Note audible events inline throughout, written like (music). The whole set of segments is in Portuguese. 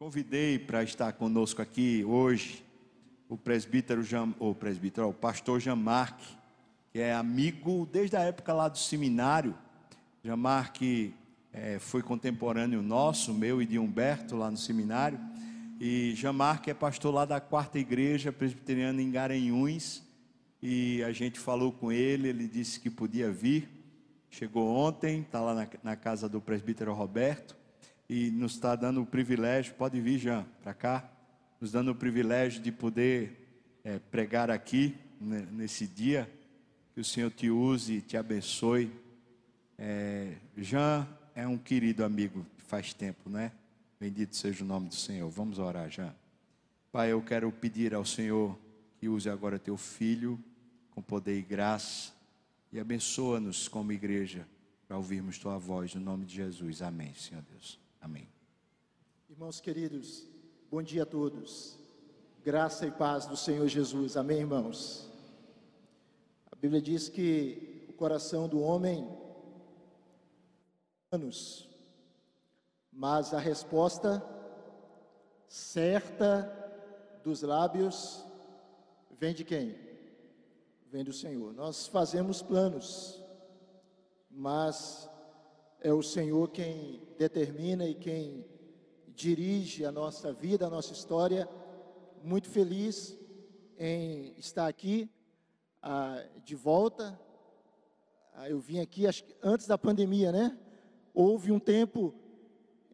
Convidei para estar conosco aqui hoje o presbítero, Jam, o presbítero, o pastor Jamarque, que é amigo desde a época lá do seminário. Jamarque é, foi contemporâneo nosso, meu e de Humberto lá no seminário. E Jamarque é pastor lá da quarta igreja presbiteriana em Garanhuns. E a gente falou com ele, ele disse que podia vir. Chegou ontem, está lá na, na casa do presbítero Roberto e nos está dando o privilégio, pode vir, Jean, para cá, nos dando o privilégio de poder é, pregar aqui né, nesse dia. Que o Senhor te use e te abençoe. É, Jean é um querido amigo faz tempo, né? Bendito seja o nome do Senhor. Vamos orar, Jean. Pai, eu quero pedir ao Senhor que use agora teu filho com poder e graça e abençoa-nos como igreja para ouvirmos tua voz no nome de Jesus. Amém, Senhor Deus. Amém. Irmãos queridos, bom dia a todos. Graça e paz do Senhor Jesus. Amém, irmãos. A Bíblia diz que o coração do homem anos, mas a resposta certa dos lábios vem de quem? Vem do Senhor. Nós fazemos planos, mas é o Senhor quem determina e quem dirige a nossa vida, a nossa história. Muito feliz em estar aqui ah, de volta. Ah, eu vim aqui acho que antes da pandemia, né? Houve um tempo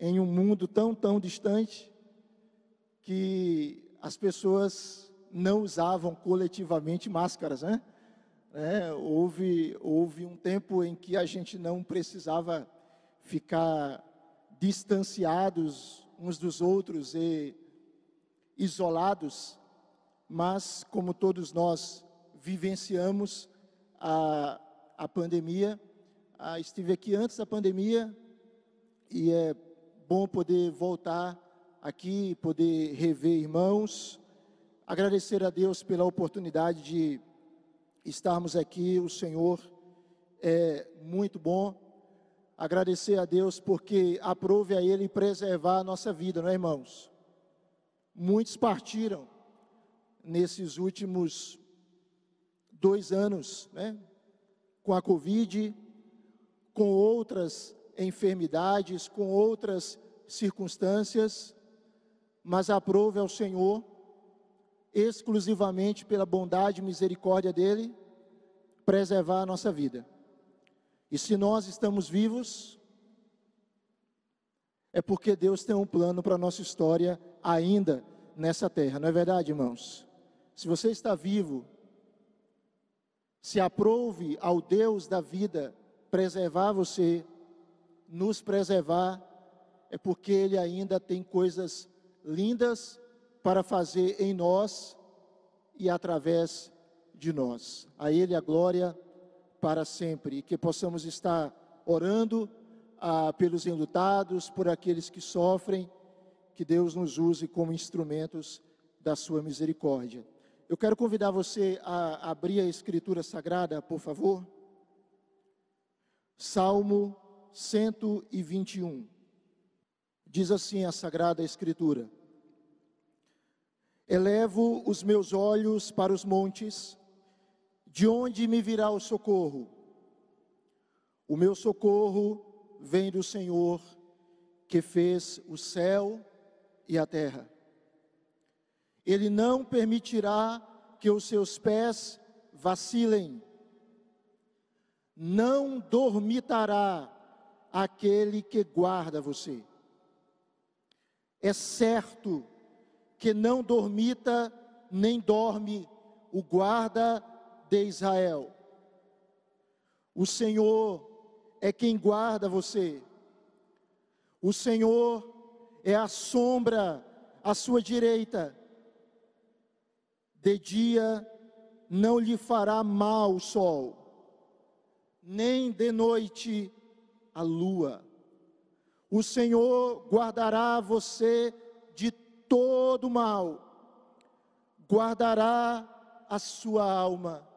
em um mundo tão, tão distante que as pessoas não usavam coletivamente máscaras, né? É, houve, houve um tempo em que a gente não precisava ficar distanciados uns dos outros e isolados, mas como todos nós vivenciamos a, a pandemia, ah, estive aqui antes da pandemia e é bom poder voltar aqui, poder rever irmãos, agradecer a Deus pela oportunidade de estarmos aqui, o Senhor é muito bom agradecer a Deus porque aprove a Ele preservar a nossa vida, não é, irmãos? Muitos partiram nesses últimos dois anos, né? Com a Covid, com outras enfermidades, com outras circunstâncias, mas aprove ao Senhor, exclusivamente pela bondade e misericórdia dEle, preservar a nossa vida. E se nós estamos vivos, é porque Deus tem um plano para a nossa história ainda nessa terra, não é verdade, irmãos? Se você está vivo, se aprove ao Deus da vida preservar você, nos preservar, é porque Ele ainda tem coisas lindas para fazer em nós e através de nós. A Ele a glória para sempre, e que possamos estar orando ah, pelos enlutados, por aqueles que sofrem, que Deus nos use como instrumentos da sua misericórdia. Eu quero convidar você a abrir a Escritura Sagrada, por favor. Salmo 121. Diz assim a Sagrada Escritura: Elevo os meus olhos para os montes, de onde me virá o socorro? O meu socorro vem do Senhor, que fez o céu e a terra. Ele não permitirá que os seus pés vacilem, não dormitará aquele que guarda você. É certo que não dormita nem dorme o guarda de Israel. O Senhor é quem guarda você. O Senhor é a sombra à sua direita. De dia não lhe fará mal o sol, nem de noite a lua. O Senhor guardará você de todo mal, guardará a sua alma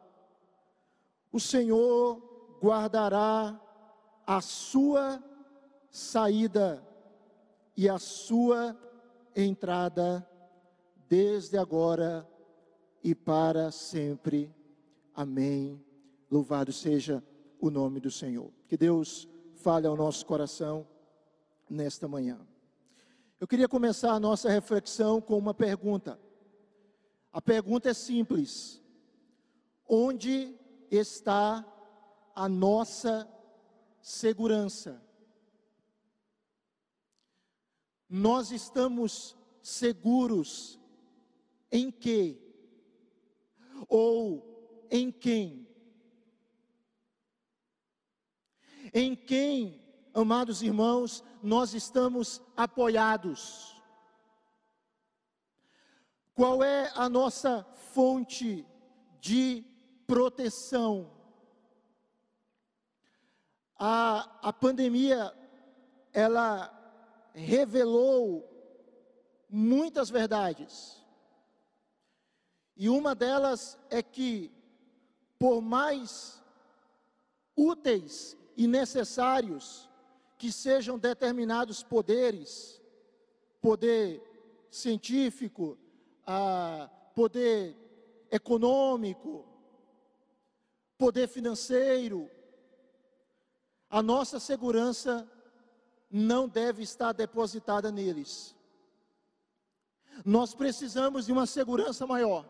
o Senhor guardará a sua saída e a sua entrada, desde agora e para sempre. Amém. Louvado seja o nome do Senhor. Que Deus fale ao nosso coração nesta manhã. Eu queria começar a nossa reflexão com uma pergunta. A pergunta é simples: onde está a nossa segurança? Nós estamos seguros em quê? Ou em quem? Em quem, amados irmãos, nós estamos apoiados? Qual é a nossa fonte de proteção? A, a pandemia, ela revelou muitas verdades. E uma delas é que, por mais úteis e necessários que sejam determinados poderes, poder científico, a poder econômico, poder financeiro, a nossa segurança não deve estar depositada neles. Nós precisamos de uma segurança maior.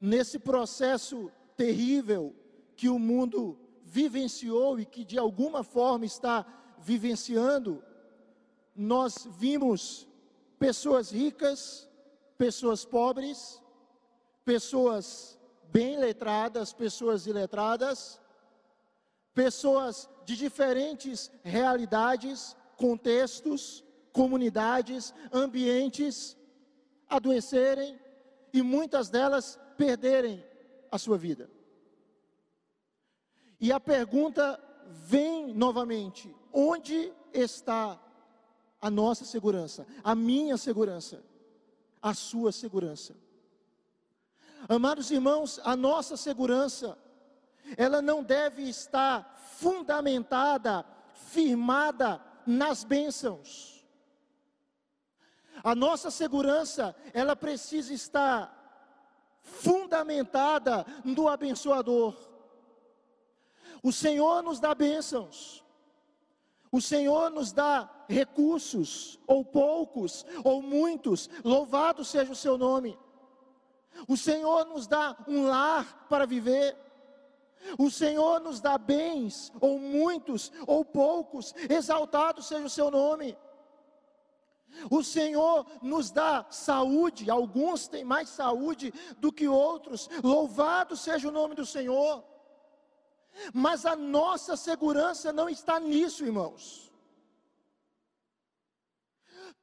Nesse processo terrível que o mundo vivenciou e que de alguma forma está vivenciando, nós vimos pessoas ricas, pessoas pobres, pessoas bem letradas, pessoas iletradas, pessoas de diferentes realidades, contextos, comunidades, ambientes adoecerem e muitas delas perderem a sua vida. E a pergunta vem novamente: onde está a nossa segurança, a minha segurança, a sua segurança? Amados irmãos, a nossa segurança, ela não deve estar fundamentada, firmada nas bênçãos. A nossa segurança, ela precisa estar fundamentada no abençoador. O Senhor nos dá bênçãos. O Senhor nos dá recursos, ou poucos, ou muitos, louvado seja o seu nome. O Senhor nos dá um lar para viver. O Senhor nos dá bens, ou muitos, ou poucos, exaltado seja o seu nome. O Senhor nos dá saúde, alguns têm mais saúde do que outros, louvado seja o nome do Senhor. Mas a nossa segurança não está nisso, irmãos.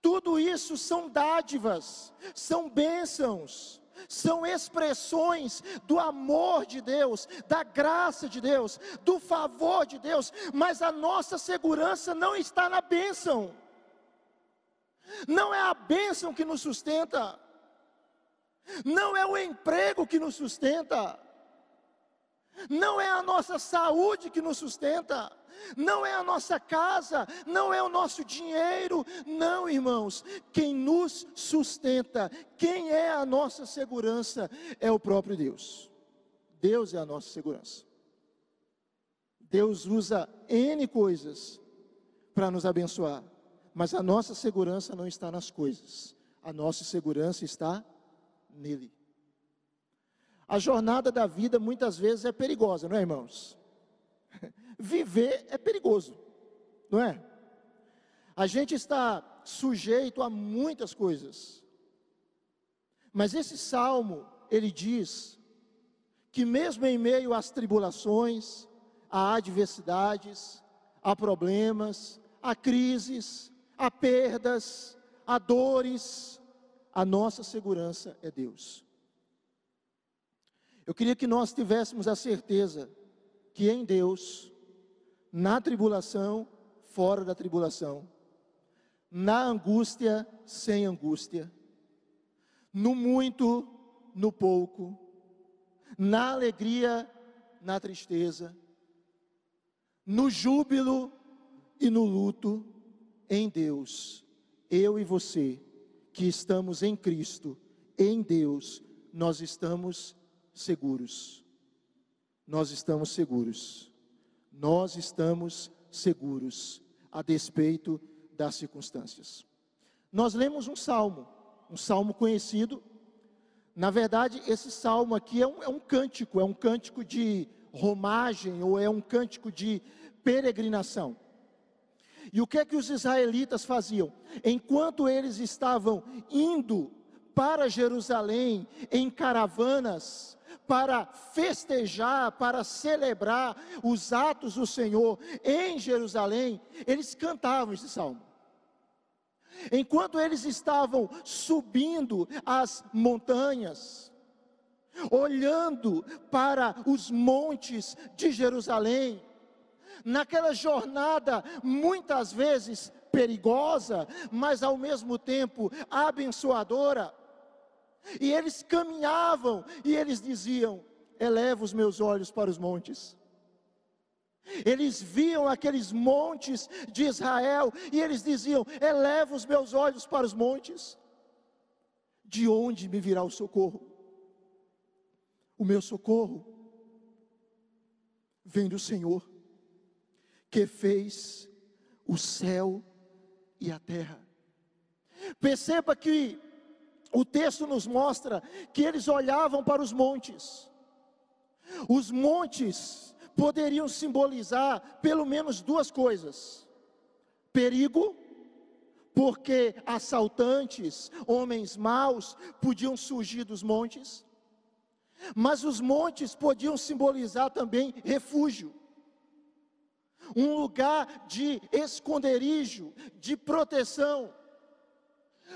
Tudo isso são dádivas, são bênçãos, são expressões do amor de Deus, da graça de Deus, do favor de Deus, mas a nossa segurança não está na bênção, não é a bênção que nos sustenta, não é o emprego que nos sustenta, não é a nossa saúde que nos sustenta, não é a nossa casa, não é o nosso dinheiro, não, irmãos. Quem nos sustenta, quem é a nossa segurança, é o próprio Deus. Deus é a nossa segurança. Deus usa N coisas para nos abençoar, mas a nossa segurança não está nas coisas, a nossa segurança está nele. A jornada da vida muitas vezes é perigosa, não é, irmãos? (laughs) Viver é perigoso, não é? A gente está sujeito a muitas coisas. Mas esse salmo, ele diz que mesmo em meio às tribulações, a adversidades, a problemas, a crises, a perdas, a dores, a nossa segurança é Deus. Eu queria que nós tivéssemos a certeza que em Deus, na tribulação, fora da tribulação, na angústia, sem angústia, no muito, no pouco, na alegria, na tristeza, no júbilo e no luto, em Deus eu e você, que estamos em Cristo, em Deus, nós estamos seguros. Nós estamos seguros. Nós estamos seguros, a despeito das circunstâncias. Nós lemos um salmo, um salmo conhecido. Na verdade, esse salmo aqui é um, é um cântico, é um cântico de romagem ou é um cântico de peregrinação. E o que é que os israelitas faziam? Enquanto eles estavam indo para Jerusalém em caravanas, para festejar, para celebrar os atos do Senhor em Jerusalém, eles cantavam esse salmo. Enquanto eles estavam subindo as montanhas, olhando para os montes de Jerusalém, naquela jornada muitas vezes perigosa, mas ao mesmo tempo abençoadora. E eles caminhavam e eles diziam: Eleva os meus olhos para os montes. Eles viam aqueles montes de Israel e eles diziam: Eleva os meus olhos para os montes. De onde me virá o socorro? O meu socorro vem do Senhor que fez o céu e a terra. Perceba que o texto nos mostra que eles olhavam para os montes. Os montes poderiam simbolizar pelo menos duas coisas: perigo, porque assaltantes, homens maus, podiam surgir dos montes, mas os montes podiam simbolizar também refúgio um lugar de esconderijo, de proteção.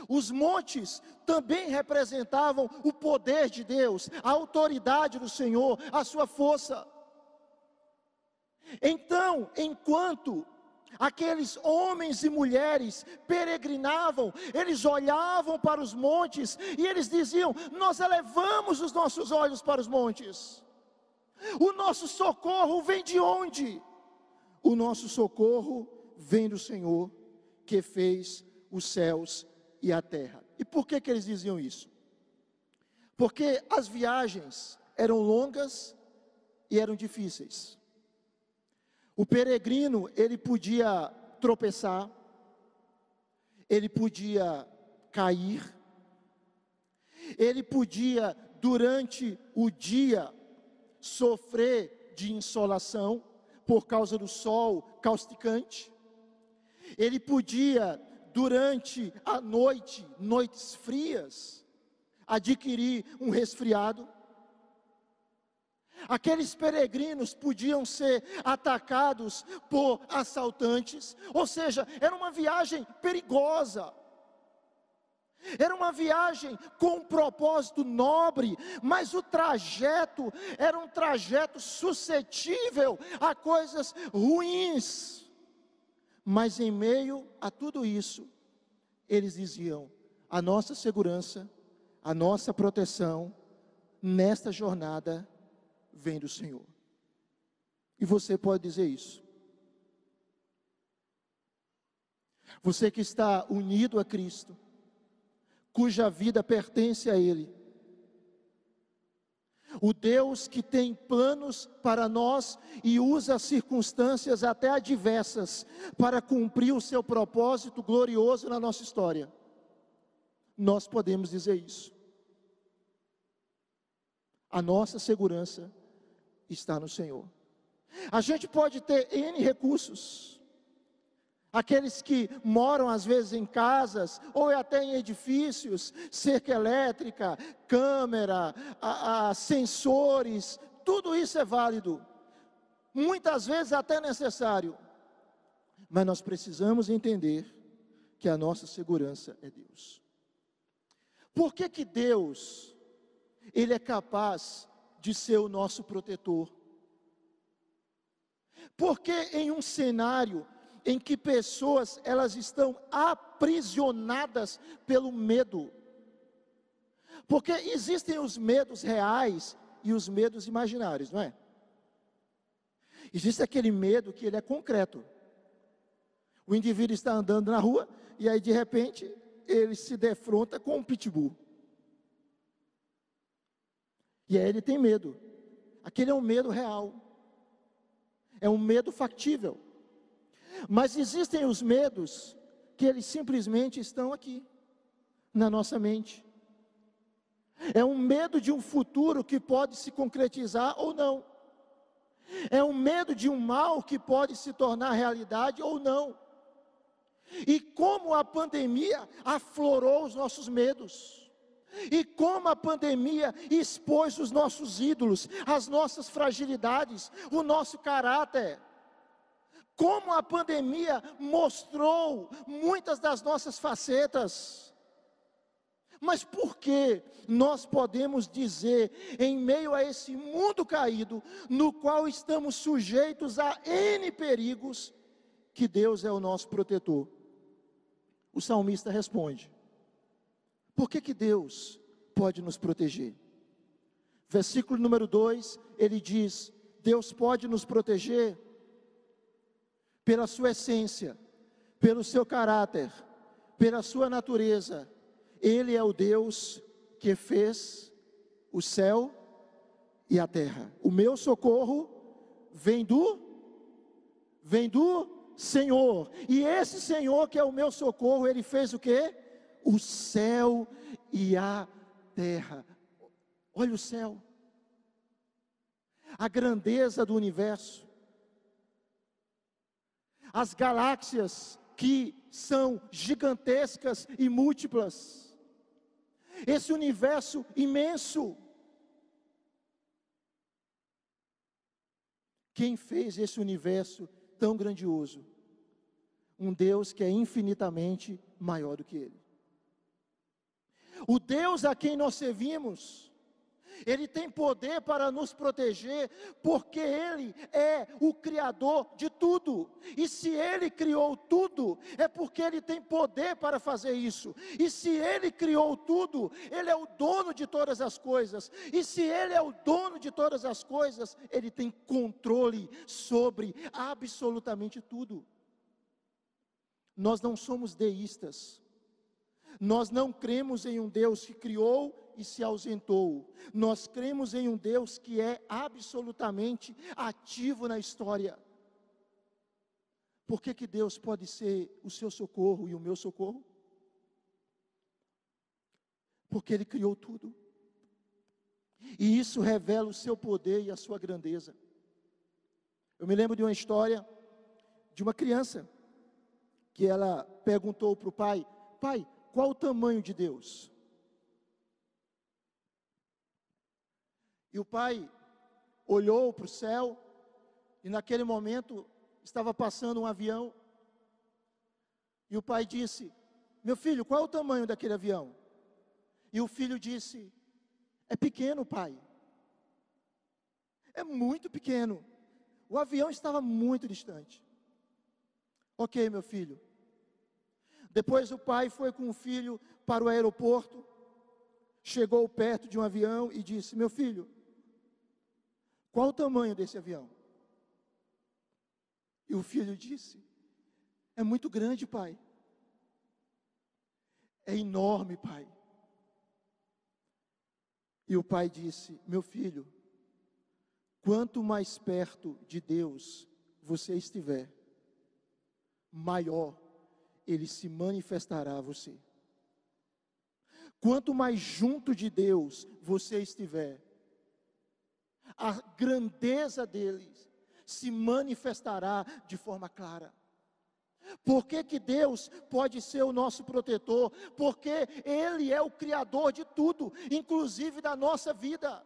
Os montes também representavam o poder de Deus, a autoridade do Senhor, a sua força. Então, enquanto aqueles homens e mulheres peregrinavam, eles olhavam para os montes e eles diziam: Nós elevamos os nossos olhos para os montes. O nosso socorro vem de onde? O nosso socorro vem do Senhor, que fez os céus e a terra. E por que, que eles diziam isso? Porque as viagens eram longas e eram difíceis. O peregrino, ele podia tropeçar, ele podia cair, ele podia, durante o dia, sofrer de insolação, por causa do sol causticante. Ele podia, durante a noite, noites frias, adquirir um resfriado. Aqueles peregrinos podiam ser atacados por assaltantes, ou seja, era uma viagem perigosa. Era uma viagem com um propósito nobre, mas o trajeto era um trajeto suscetível a coisas ruins. Mas em meio a tudo isso, eles diziam: a nossa segurança, a nossa proteção nesta jornada vem do Senhor. E você pode dizer isso. Você que está unido a Cristo, cuja vida pertence a Ele. O Deus que tem planos para nós e usa circunstâncias até adversas para cumprir o seu propósito glorioso na nossa história. Nós podemos dizer isso. A nossa segurança está no Senhor. A gente pode ter N recursos, Aqueles que moram às vezes em casas ou até em edifícios, cerca elétrica, câmera, a, a, sensores, tudo isso é válido. Muitas vezes até necessário. Mas nós precisamos entender que a nossa segurança é Deus. Por que que Deus ele é capaz de ser o nosso protetor? Porque em um cenário em que pessoas elas estão aprisionadas pelo medo. Porque existem os medos reais e os medos imaginários, não é? Existe aquele medo que ele é concreto. O indivíduo está andando na rua e aí de repente ele se defronta com um pitbull. E aí ele tem medo. Aquele é um medo real. É um medo factível. Mas existem os medos que eles simplesmente estão aqui, na nossa mente. É um medo de um futuro que pode se concretizar ou não. É um medo de um mal que pode se tornar realidade ou não. E como a pandemia aflorou os nossos medos. E como a pandemia expôs os nossos ídolos, as nossas fragilidades, o nosso caráter. Como a pandemia mostrou muitas das nossas facetas. Mas por que nós podemos dizer, em meio a esse mundo caído, no qual estamos sujeitos a N perigos, que Deus é o nosso protetor? O salmista responde: Por que, que Deus pode nos proteger? Versículo número 2, ele diz: Deus pode nos proteger pela sua essência, pelo seu caráter, pela sua natureza ele é o Deus que fez o céu e a terra. O meu socorro vem do vem do Senhor. E esse Senhor que é o meu socorro, ele fez o quê? O céu e a terra. Olha o céu. A grandeza do universo. As galáxias que são gigantescas e múltiplas esse universo imenso. Quem fez esse universo tão grandioso? Um Deus que é infinitamente maior do que ele. O Deus a quem nós servimos ele tem poder para nos proteger, porque Ele é o Criador de tudo. E se Ele criou tudo, é porque Ele tem poder para fazer isso. E se Ele criou tudo, Ele é o dono de todas as coisas. E se Ele é o dono de todas as coisas, Ele tem controle sobre absolutamente tudo. Nós não somos deístas. Nós não cremos em um Deus que criou e se ausentou. Nós cremos em um Deus que é absolutamente ativo na história. Por que, que Deus pode ser o seu socorro e o meu socorro? Porque Ele criou tudo. E isso revela o seu poder e a sua grandeza. Eu me lembro de uma história de uma criança que ela perguntou para o pai: Pai, qual o tamanho de Deus? E o pai olhou para o céu, e naquele momento estava passando um avião. E o pai disse: Meu filho, qual é o tamanho daquele avião? E o filho disse: É pequeno, pai. É muito pequeno. O avião estava muito distante. Ok, meu filho. Depois o pai foi com o filho para o aeroporto, chegou perto de um avião e disse: Meu filho, qual o tamanho desse avião? E o filho disse: É muito grande, pai. É enorme, pai. E o pai disse: Meu filho, quanto mais perto de Deus você estiver, maior ele se manifestará a você. Quanto mais junto de Deus você estiver, a grandeza deles se manifestará de forma clara. Por que, que Deus pode ser o nosso protetor? Porque Ele é o Criador de tudo, inclusive da nossa vida.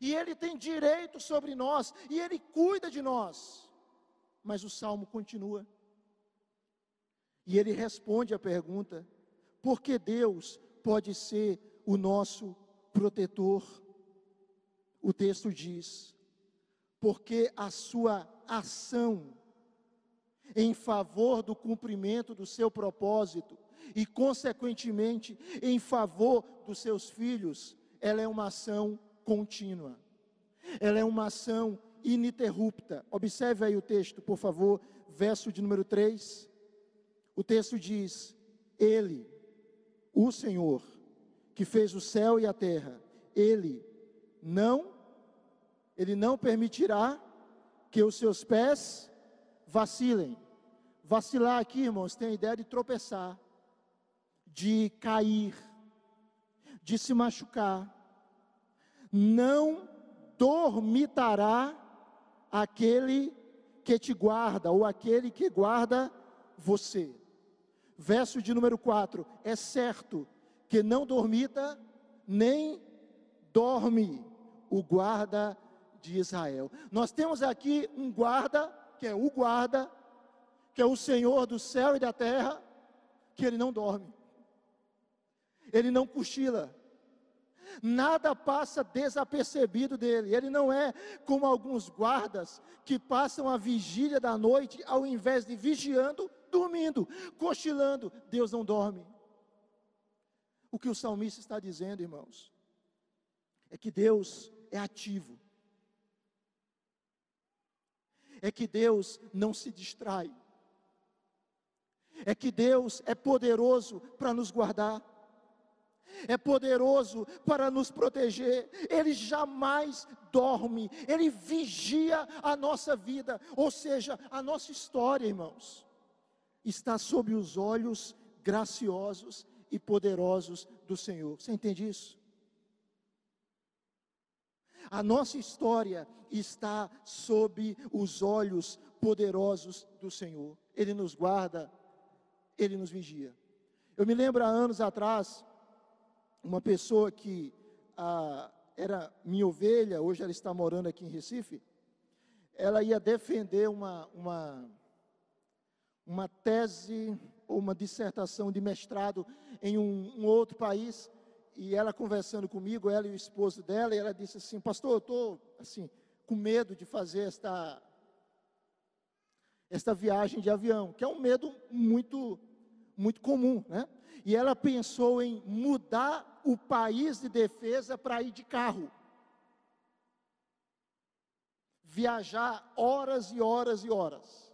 E Ele tem direito sobre nós, e Ele cuida de nós. Mas o salmo continua. E ele responde a pergunta: por que Deus pode ser o nosso protetor? O texto diz: porque a sua ação em favor do cumprimento do seu propósito e, consequentemente, em favor dos seus filhos, ela é uma ação contínua, ela é uma ação ininterrupta. Observe aí o texto, por favor, verso de número 3, o texto diz: Ele, o Senhor, que fez o céu e a terra, Ele não, Ele não permitirá que os seus pés vacilem. Vacilar aqui, irmãos, tem a ideia de tropeçar, de cair, de se machucar. Não dormitará aquele que te guarda, ou aquele que guarda você. Verso de número 4: É certo que não dormita, nem dorme o guarda de Israel. Nós temos aqui um guarda, que é o guarda, que é o Senhor do céu e da terra, que ele não dorme, ele não cochila, nada passa desapercebido dele. Ele não é como alguns guardas que passam a vigília da noite, ao invés de vigiando, dormindo, cochilando. Deus não dorme. O que o salmista está dizendo, irmãos, é que Deus é ativo. É que Deus não se distrai. É que Deus é poderoso para nos guardar é poderoso para nos proteger, Ele jamais dorme, Ele vigia a nossa vida, ou seja, a nossa história, irmãos, está sob os olhos graciosos e poderosos do Senhor. Você entende isso? A nossa história está sob os olhos poderosos do Senhor. Ele nos guarda, Ele nos vigia. Eu me lembro há anos atrás, uma pessoa que ah, era minha ovelha, hoje ela está morando aqui em Recife, ela ia defender uma, uma, uma tese ou uma dissertação de mestrado em um, um outro país, e ela conversando comigo, ela e o esposo dela, e ela disse assim, pastor, eu estou assim, com medo de fazer esta, esta viagem de avião, que é um medo muito, muito comum, né? E ela pensou em mudar o país de defesa para ir de carro. Viajar horas e horas e horas.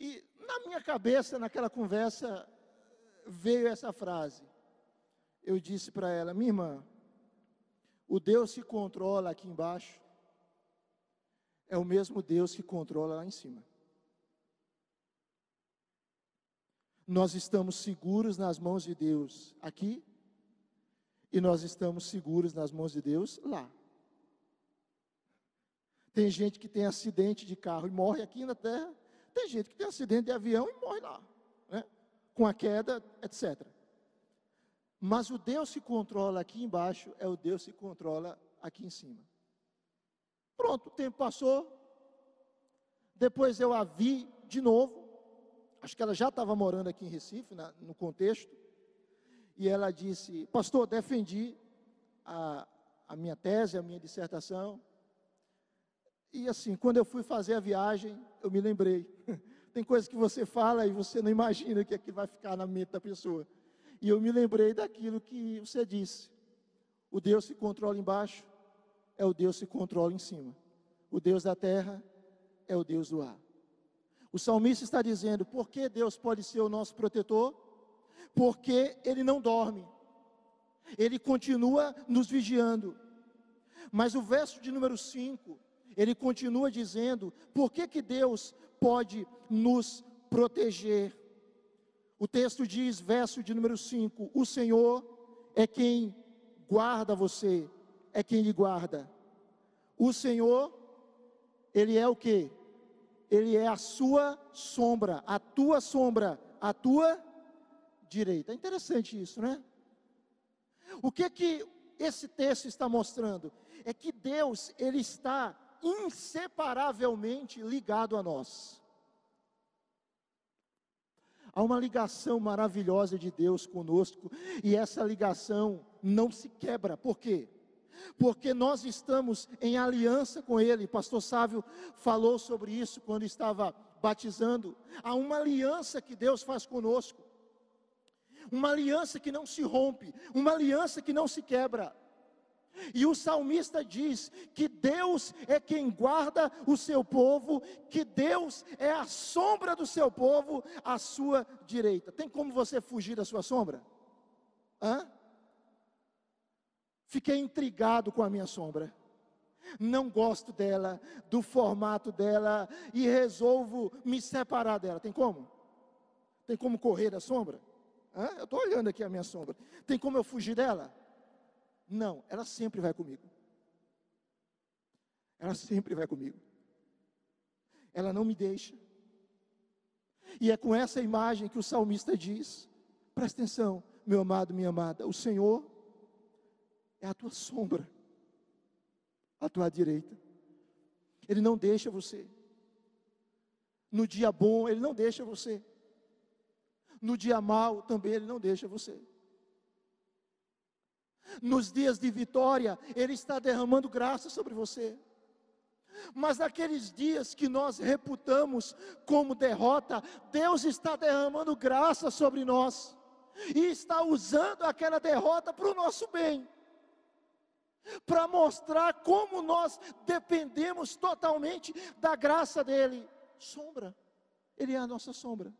E na minha cabeça, naquela conversa, veio essa frase. Eu disse para ela, minha irmã, o Deus que controla aqui embaixo é o mesmo Deus que controla lá em cima. Nós estamos seguros nas mãos de Deus aqui e nós estamos seguros nas mãos de Deus lá. Tem gente que tem acidente de carro e morre aqui na terra. Tem gente que tem acidente de avião e morre lá, né? com a queda, etc. Mas o Deus que controla aqui embaixo é o Deus que controla aqui em cima. Pronto, o tempo passou. Depois eu a vi de novo. Acho que ela já estava morando aqui em Recife, na, no contexto e ela disse: Pastor, defendi a, a minha tese, a minha dissertação. E assim, quando eu fui fazer a viagem, eu me lembrei. (laughs) Tem coisas que você fala e você não imagina que aquilo vai ficar na mente da pessoa. E eu me lembrei daquilo que você disse. O Deus que controla embaixo é o Deus que controla em cima. O Deus da terra é o Deus do ar. O salmista está dizendo: por que Deus pode ser o nosso protetor? porque ele não dorme, ele continua nos vigiando. Mas o verso de número 5, ele continua dizendo: por que, que Deus pode nos proteger? O texto diz, verso de número 5: O Senhor é quem guarda você, é quem lhe guarda. O Senhor, Ele é o que? Ele é a sua sombra, a tua sombra, a tua direita. É interessante isso, né? O que que esse texto está mostrando? É que Deus, ele está inseparavelmente ligado a nós. Há uma ligação maravilhosa de Deus conosco, e essa ligação não se quebra. Por quê? Porque nós estamos em aliança com Ele. Pastor Sávio falou sobre isso quando estava batizando. Há uma aliança que Deus faz conosco uma aliança que não se rompe, uma aliança que não se quebra. E o salmista diz que Deus é quem guarda o seu povo, que Deus é a sombra do seu povo à sua direita. Tem como você fugir da sua sombra? Hã? Fiquei intrigado com a minha sombra. Não gosto dela, do formato dela e resolvo me separar dela. Tem como? Tem como correr da sombra? Hã? Eu estou olhando aqui a minha sombra. Tem como eu fugir dela? Não, ela sempre vai comigo. Ela sempre vai comigo. Ela não me deixa. E é com essa imagem que o salmista diz: presta atenção, meu amado, minha amada, o Senhor é a tua sombra, à tua direita. Ele não deixa você. No dia bom, Ele não deixa você. No dia mal, também Ele não deixa você. Nos dias de vitória, Ele está derramando graça sobre você. Mas naqueles dias que nós reputamos como derrota, Deus está derramando graça sobre nós e está usando aquela derrota para o nosso bem, para mostrar como nós dependemos totalmente da graça dEle. Sombra, Ele é a nossa sombra.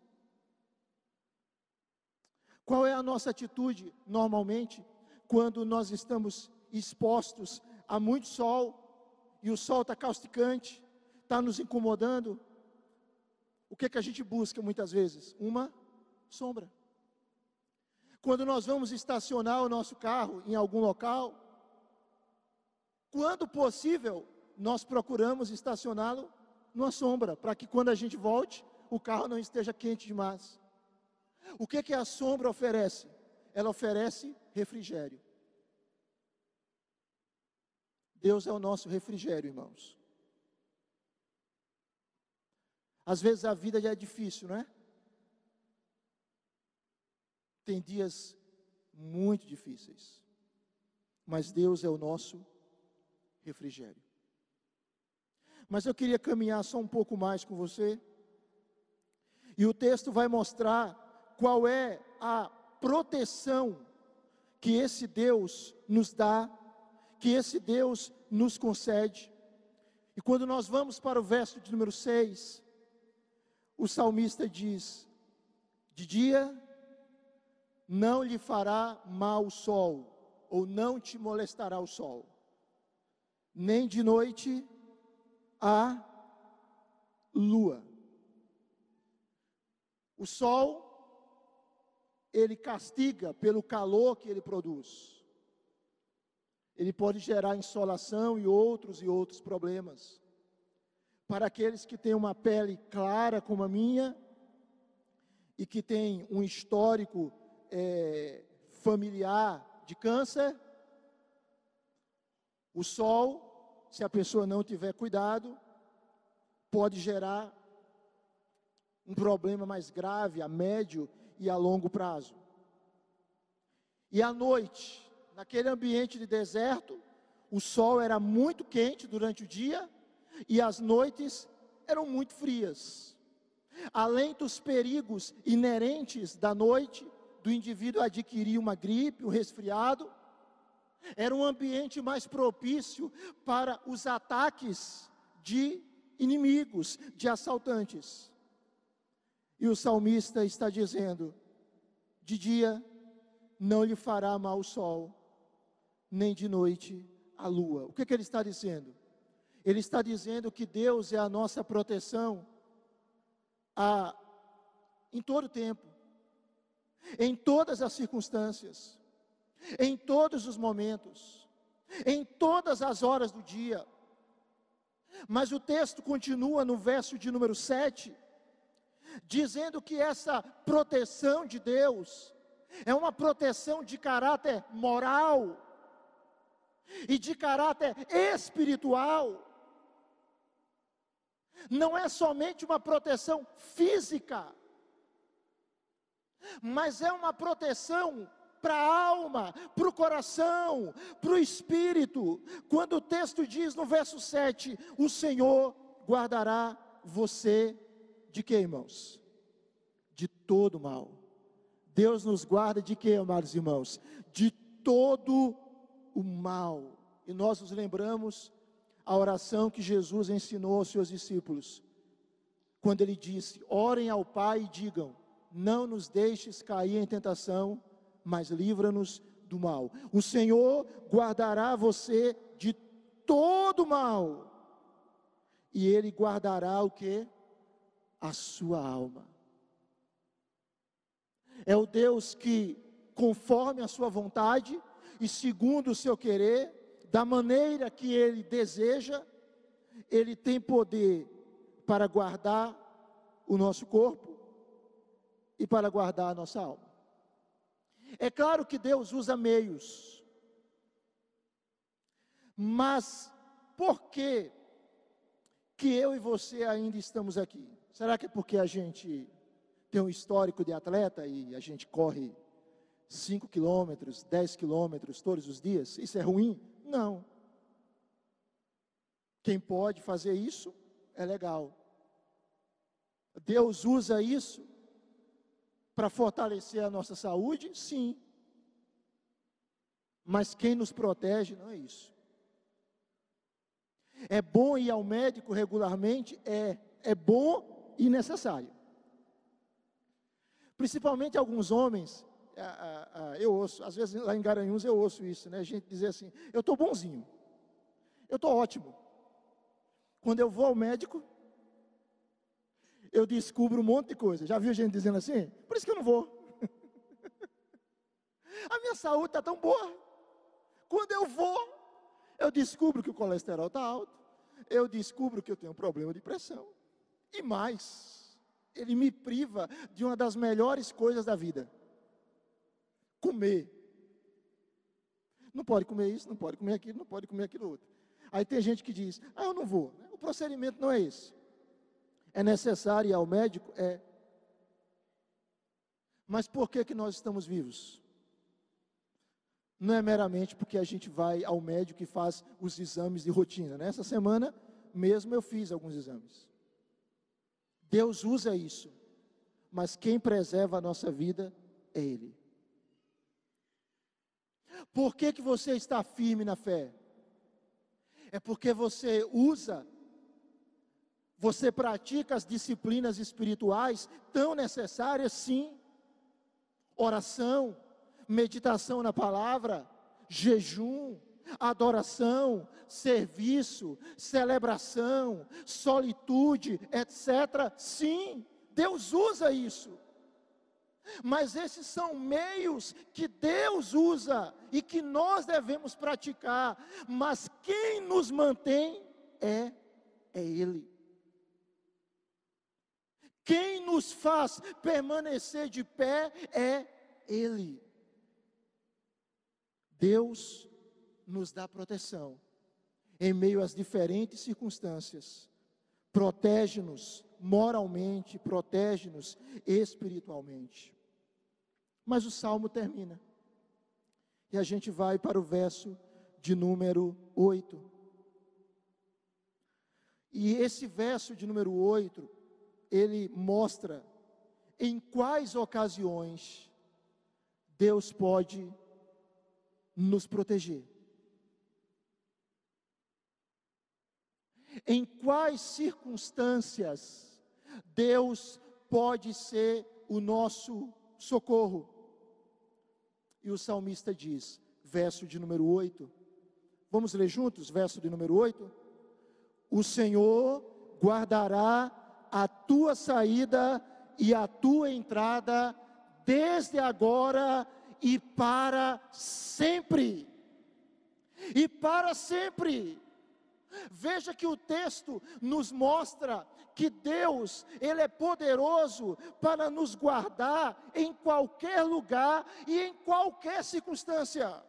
Qual é a nossa atitude normalmente quando nós estamos expostos a muito sol e o sol está causticante, está nos incomodando? O que, que a gente busca muitas vezes? Uma sombra. Quando nós vamos estacionar o nosso carro em algum local, quando possível, nós procuramos estacioná-lo numa sombra, para que quando a gente volte, o carro não esteja quente demais. O que, que a sombra oferece? Ela oferece refrigério. Deus é o nosso refrigério, irmãos. Às vezes a vida já é difícil, não é? Tem dias muito difíceis, mas Deus é o nosso refrigério. Mas eu queria caminhar só um pouco mais com você, e o texto vai mostrar qual é a proteção que esse Deus nos dá, que esse Deus nos concede. E quando nós vamos para o verso de número 6, o salmista diz: De dia não lhe fará mal o sol, ou não te molestará o sol, nem de noite a lua. O sol, ele castiga pelo calor que ele produz. Ele pode gerar insolação e outros e outros problemas. Para aqueles que têm uma pele clara como a minha, e que tem um histórico é, familiar de câncer, o sol, se a pessoa não tiver cuidado, pode gerar um problema mais grave a médio e a longo prazo. E à noite, naquele ambiente de deserto, o sol era muito quente durante o dia e as noites eram muito frias. Além dos perigos inerentes da noite, do indivíduo adquirir uma gripe, um resfriado. Era um ambiente mais propício para os ataques de inimigos, de assaltantes. E o salmista está dizendo: de dia não lhe fará mal o sol, nem de noite a lua. O que, que ele está dizendo? Ele está dizendo que Deus é a nossa proteção a, em todo tempo em todas as circunstâncias, em todos os momentos, em todas as horas do dia. Mas o texto continua no verso de número 7, dizendo que essa proteção de Deus é uma proteção de caráter moral e de caráter espiritual. Não é somente uma proteção física, mas é uma proteção para a alma, para o coração, para o espírito. Quando o texto diz no verso 7: O Senhor guardará você de que, irmãos? De todo mal. Deus nos guarda de que, amados irmãos? De todo o mal. E nós nos lembramos a oração que Jesus ensinou aos seus discípulos, quando ele disse: Orem ao Pai e digam: Não nos deixes cair em tentação, mas livra-nos do mal. O Senhor guardará você de todo mal, e Ele guardará o que? A sua alma. É o Deus que, conforme a sua vontade e segundo o seu querer, da maneira que Ele deseja, Ele tem poder para guardar o nosso corpo e para guardar a nossa alma. É claro que Deus usa meios, mas por que que eu e você ainda estamos aqui? Será que é porque a gente tem um histórico de atleta e a gente corre 5 quilômetros, 10 quilômetros todos os dias? Isso é ruim? Não. Quem pode fazer isso é legal. Deus usa isso para fortalecer a nossa saúde? Sim. Mas quem nos protege não é isso. É bom ir ao médico regularmente? É. É bom e necessário. Principalmente alguns homens eu ouço, às vezes lá em Garanhuns eu ouço isso, né? Gente dizer assim, eu estou bonzinho, eu estou ótimo. Quando eu vou ao médico, eu descubro um monte de coisa. Já viu gente dizendo assim? Por isso que eu não vou. (laughs) A minha saúde está tão boa. Quando eu vou, eu descubro que o colesterol está alto. Eu descubro que eu tenho um problema de pressão. E mais, ele me priva de uma das melhores coisas da vida comer. Não pode comer isso, não pode comer aquilo, não pode comer aquilo outro. Aí tem gente que diz: Ah, eu não vou. O procedimento não é esse. É necessário ir ao médico? É. Mas por que, que nós estamos vivos? Não é meramente porque a gente vai ao médico e faz os exames de rotina. Nessa semana mesmo eu fiz alguns exames. Deus usa isso, mas quem preserva a nossa vida é Ele. Por que, que você está firme na fé? É porque você usa, você pratica as disciplinas espirituais tão necessárias, sim. Oração, meditação na palavra, jejum, adoração, serviço, celebração, solitude, etc. Sim, Deus usa isso. Mas esses são meios que Deus usa e que nós devemos praticar, mas quem nos mantém é é ele. Quem nos faz permanecer de pé é ele. Deus nos dá proteção em meio às diferentes circunstâncias. Protege-nos moralmente, protege-nos espiritualmente. Mas o salmo termina. E a gente vai para o verso de número 8. E esse verso de número 8, ele mostra em quais ocasiões Deus pode nos proteger. Em quais circunstâncias Deus pode ser o nosso socorro. E o salmista diz, verso de número 8, vamos ler juntos, verso de número 8: O Senhor guardará a tua saída e a tua entrada, desde agora e para sempre. E para sempre. Veja que o texto nos mostra que Deus, Ele é poderoso para nos guardar em qualquer lugar e em qualquer circunstância.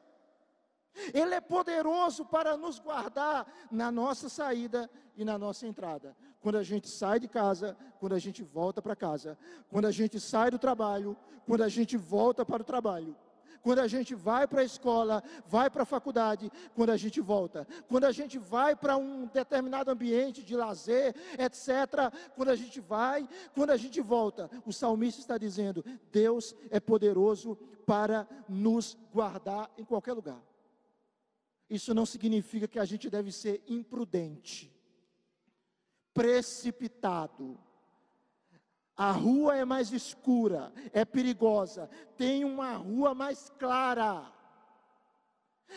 Ele é poderoso para nos guardar na nossa saída e na nossa entrada. Quando a gente sai de casa, quando a gente volta para casa, quando a gente sai do trabalho, quando a gente volta para o trabalho quando a gente vai para a escola, vai para a faculdade, quando a gente volta, quando a gente vai para um determinado ambiente de lazer, etc., quando a gente vai, quando a gente volta, o salmista está dizendo: Deus é poderoso para nos guardar em qualquer lugar. Isso não significa que a gente deve ser imprudente, precipitado. A rua é mais escura, é perigosa, tem uma rua mais clara.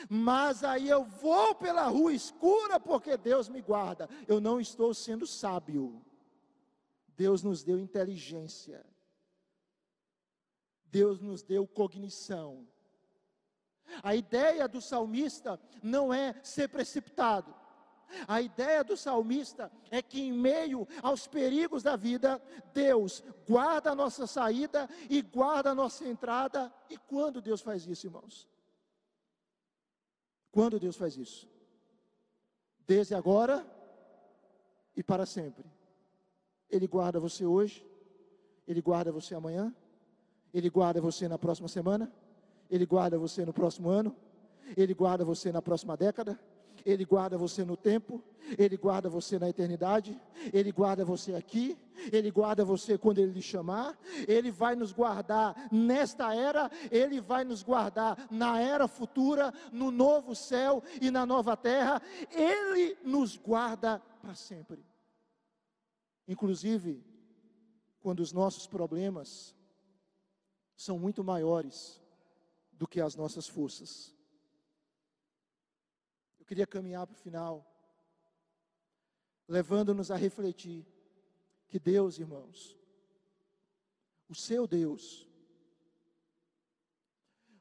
Mas aí eu vou pela rua escura porque Deus me guarda. Eu não estou sendo sábio. Deus nos deu inteligência. Deus nos deu cognição. A ideia do salmista não é ser precipitado. A ideia do salmista é que, em meio aos perigos da vida, Deus guarda a nossa saída e guarda a nossa entrada. E quando Deus faz isso, irmãos? Quando Deus faz isso? Desde agora e para sempre. Ele guarda você hoje, Ele guarda você amanhã, Ele guarda você na próxima semana, Ele guarda você no próximo ano, Ele guarda você na próxima década, Ele guarda você no tempo, Ele guarda você na eternidade, Ele guarda você aqui, Ele guarda você quando Ele lhe chamar, Ele vai nos guardar nesta era, Ele vai nos guardar na era futura, no novo céu e na nova terra, Ele nos guarda para sempre. Inclusive, quando os nossos problemas são muito maiores do que as nossas forças. Eu queria caminhar para o final, levando-nos a refletir que Deus, irmãos, o seu Deus,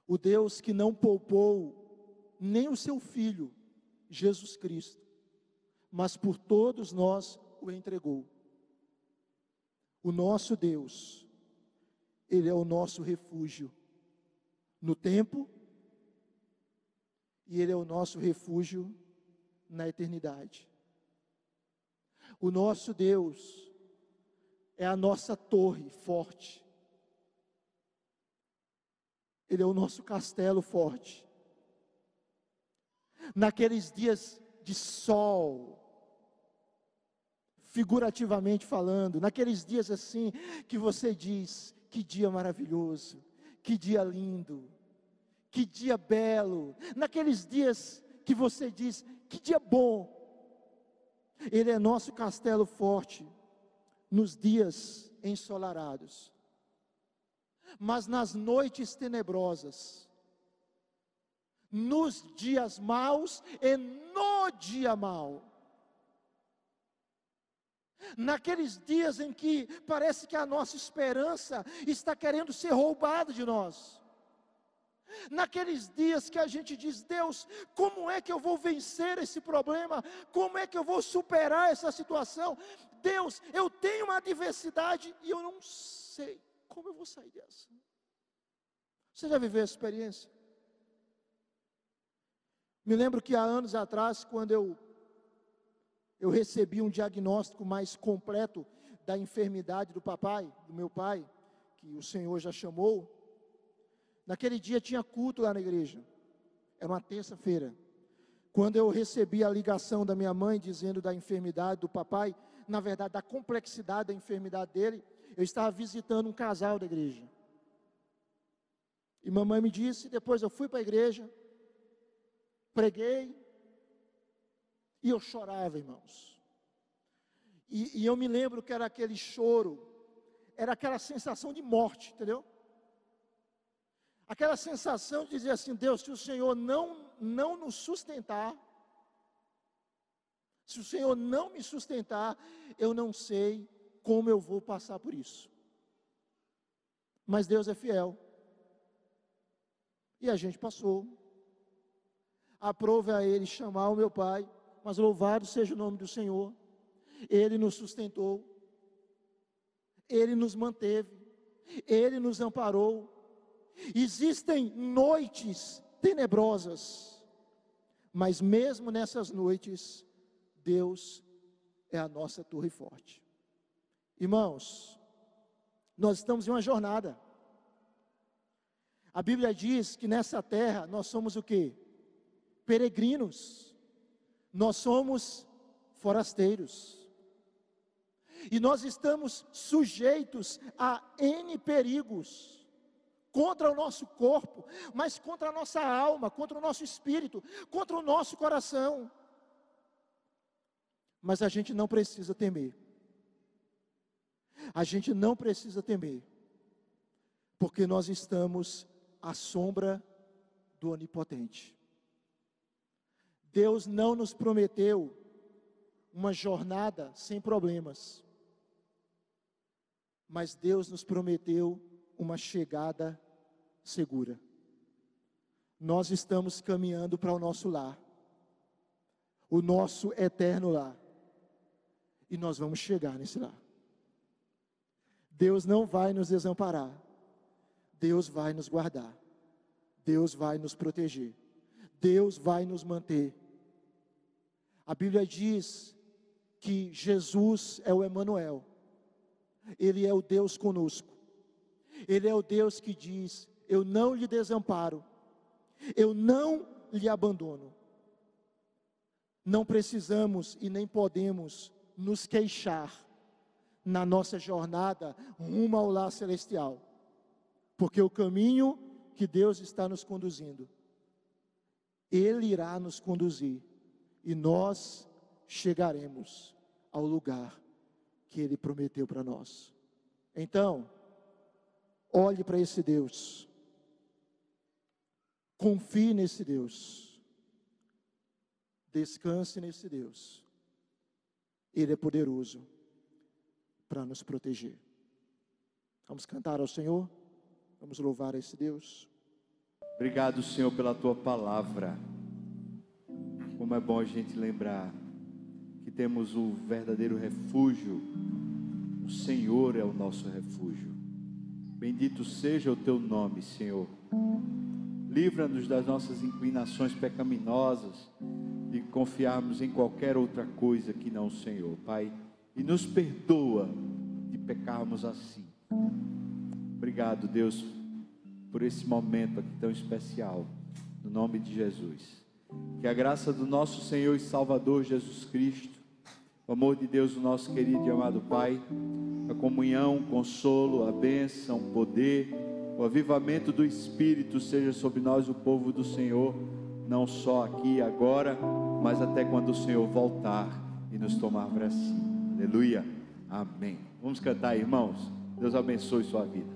o Deus que não poupou nem o seu filho, Jesus Cristo, mas por todos nós o entregou. O nosso Deus, Ele é o nosso refúgio no tempo e Ele é o nosso refúgio na eternidade. O nosso Deus é a nossa torre forte. Ele é o nosso castelo forte. Naqueles dias de sol, figurativamente falando, naqueles dias assim que você diz: que dia maravilhoso, que dia lindo, que dia belo, naqueles dias que você diz: que dia bom. Ele é nosso castelo forte nos dias ensolarados, mas nas noites tenebrosas, nos dias maus e no dia mau naqueles dias em que parece que a nossa esperança está querendo ser roubada de nós. Naqueles dias que a gente diz, Deus, como é que eu vou vencer esse problema? Como é que eu vou superar essa situação? Deus, eu tenho uma adversidade e eu não sei como eu vou sair dessa. Você já viveu essa experiência? Me lembro que há anos atrás, quando eu eu recebi um diagnóstico mais completo da enfermidade do papai, do meu pai, que o Senhor já chamou. Naquele dia tinha culto lá na igreja. Era uma terça-feira. Quando eu recebi a ligação da minha mãe dizendo da enfermidade do papai, na verdade da complexidade da enfermidade dele, eu estava visitando um casal da igreja. E mamãe me disse, depois eu fui para a igreja, preguei, e eu chorava, irmãos. E, e eu me lembro que era aquele choro, era aquela sensação de morte, entendeu? Aquela sensação de dizer assim: Deus, se o Senhor não, não nos sustentar, se o Senhor não me sustentar, eu não sei como eu vou passar por isso. Mas Deus é fiel. E a gente passou. Aprove a Ele chamar o meu pai mas louvado seja o nome do Senhor. Ele nos sustentou, Ele nos manteve, Ele nos amparou. Existem noites tenebrosas, mas mesmo nessas noites, Deus é a nossa torre forte. Irmãos, nós estamos em uma jornada. A Bíblia diz que nessa terra nós somos o que? Peregrinos nós somos forasteiros. E nós estamos sujeitos a N perigos, contra o nosso corpo, mas contra a nossa alma, contra o nosso espírito, contra o nosso coração. Mas a gente não precisa temer. A gente não precisa temer, porque nós estamos à sombra do Onipotente. Deus não nos prometeu uma jornada sem problemas, mas Deus nos prometeu uma chegada segura. Nós estamos caminhando para o nosso lar, o nosso eterno lar, e nós vamos chegar nesse lar. Deus não vai nos desamparar, Deus vai nos guardar, Deus vai nos proteger, Deus vai nos manter. A Bíblia diz que Jesus é o Emanuel. Ele é o Deus conosco. Ele é o Deus que diz: Eu não lhe desamparo, eu não lhe abandono. Não precisamos e nem podemos nos queixar na nossa jornada rumo ao lar celestial, porque o caminho que Deus está nos conduzindo, Ele irá nos conduzir e nós chegaremos ao lugar que Ele prometeu para nós. Então, olhe para esse Deus, confie nesse Deus, descanse nesse Deus, Ele é poderoso para nos proteger. Vamos cantar ao Senhor, vamos louvar esse Deus. Obrigado, Senhor, pela tua palavra. Como é bom a gente lembrar que temos o verdadeiro refúgio. O Senhor é o nosso refúgio. Bendito seja o teu nome, Senhor. Livra-nos das nossas inclinações pecaminosas, de confiarmos em qualquer outra coisa que não o Senhor, Pai e nos perdoa de pecarmos assim. Obrigado, Deus, por esse momento aqui tão especial, no nome de Jesus. Que a graça do nosso Senhor e Salvador Jesus Cristo, o amor de Deus, o nosso querido e amado Pai, a comunhão, o consolo, a bênção, o poder, o avivamento do Espírito seja sobre nós, o povo do Senhor, não só aqui e agora, mas até quando o Senhor voltar e nos tomar para si. Aleluia. Amém. Vamos cantar, irmãos. Deus abençoe sua vida.